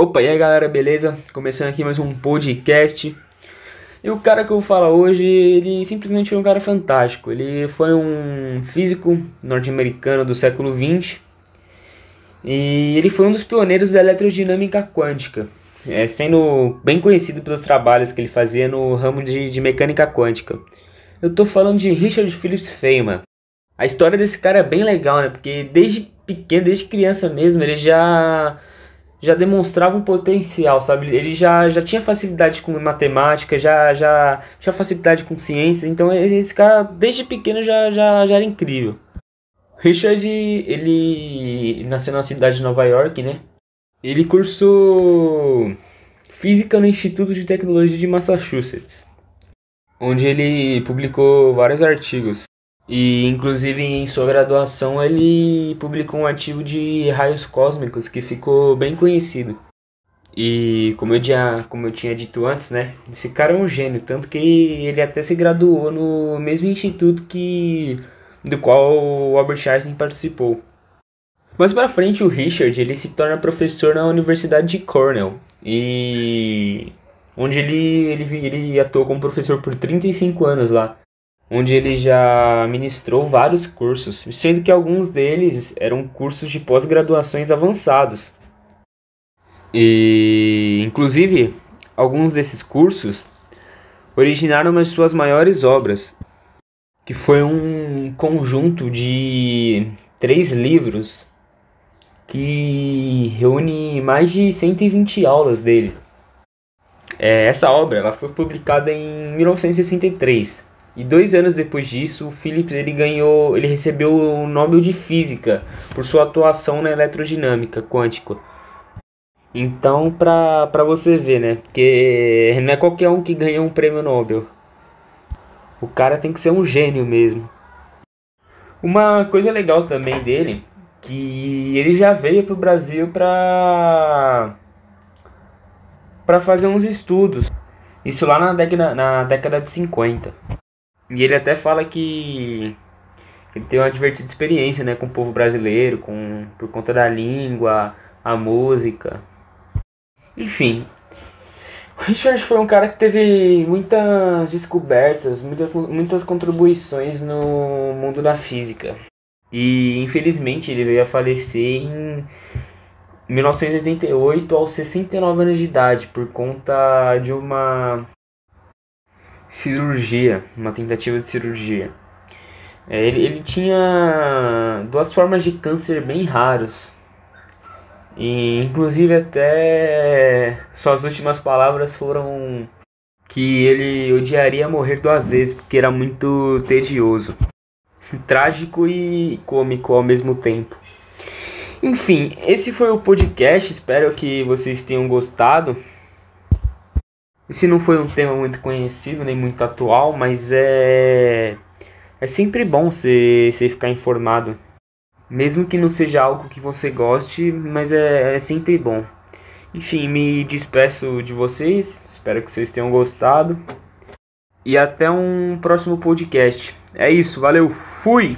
Opa, e aí galera, beleza? Começando aqui mais um podcast. E o cara que eu vou falar hoje, ele simplesmente foi um cara fantástico. Ele foi um físico norte-americano do século 20 e ele foi um dos pioneiros da eletrodinâmica quântica, é, sendo bem conhecido pelos trabalhos que ele fazia no ramo de, de mecânica quântica. Eu tô falando de Richard Phillips Feynman. A história desse cara é bem legal, né? Porque desde pequeno, desde criança mesmo, ele já já demonstrava um potencial, sabe? Ele já, já tinha facilidade com matemática, já, já tinha facilidade com ciência, então esse cara desde pequeno já, já, já era incrível. Richard, ele nasceu na cidade de Nova York, né? Ele cursou física no Instituto de Tecnologia de Massachusetts, onde ele publicou vários artigos. E inclusive em sua graduação ele publicou um artigo de raios cósmicos que ficou bem conhecido. E como eu, já, como eu tinha dito antes, né? Esse cara é um gênio, tanto que ele até se graduou no mesmo instituto que do qual o Albert Einstein participou. Mais para frente, o Richard ele se torna professor na Universidade de Cornell e onde ele, ele, ele atuou como professor por 35 anos lá onde ele já ministrou vários cursos, sendo que alguns deles eram cursos de pós-graduações avançados. E, inclusive, alguns desses cursos originaram as suas maiores obras, que foi um conjunto de três livros que reúne mais de 120 aulas dele. É, essa obra ela foi publicada em 1963 e dois anos depois disso, o Phillips ele ganhou, ele recebeu o Nobel de Física por sua atuação na eletrodinâmica quântica. Então, pra, você ver, né? Porque não é qualquer um que ganha um prêmio Nobel. O cara tem que ser um gênio mesmo. Uma coisa legal também dele, que ele já veio pro Brasil pra, pra fazer uns estudos. Isso lá na década, na década de 50. E ele até fala que ele tem uma divertida experiência né, com o povo brasileiro, com, por conta da língua, a música. Enfim, o Richard foi um cara que teve muitas descobertas, muitas, muitas contribuições no mundo da física. E infelizmente ele veio a falecer em 1988 aos 69 anos de idade por conta de uma cirurgia, uma tentativa de cirurgia. É, ele, ele tinha duas formas de câncer bem raros. E, inclusive até suas últimas palavras foram que ele odiaria morrer duas vezes porque era muito tedioso, trágico e cômico ao mesmo tempo. Enfim, esse foi o podcast. Espero que vocês tenham gostado. Esse não foi um tema muito conhecido, nem muito atual, mas é. É sempre bom você, ficar informado. Mesmo que não seja algo que você goste, mas é, é sempre bom. Enfim, me despeço de vocês. Espero que vocês tenham gostado. E até um próximo podcast. É isso, valeu, fui!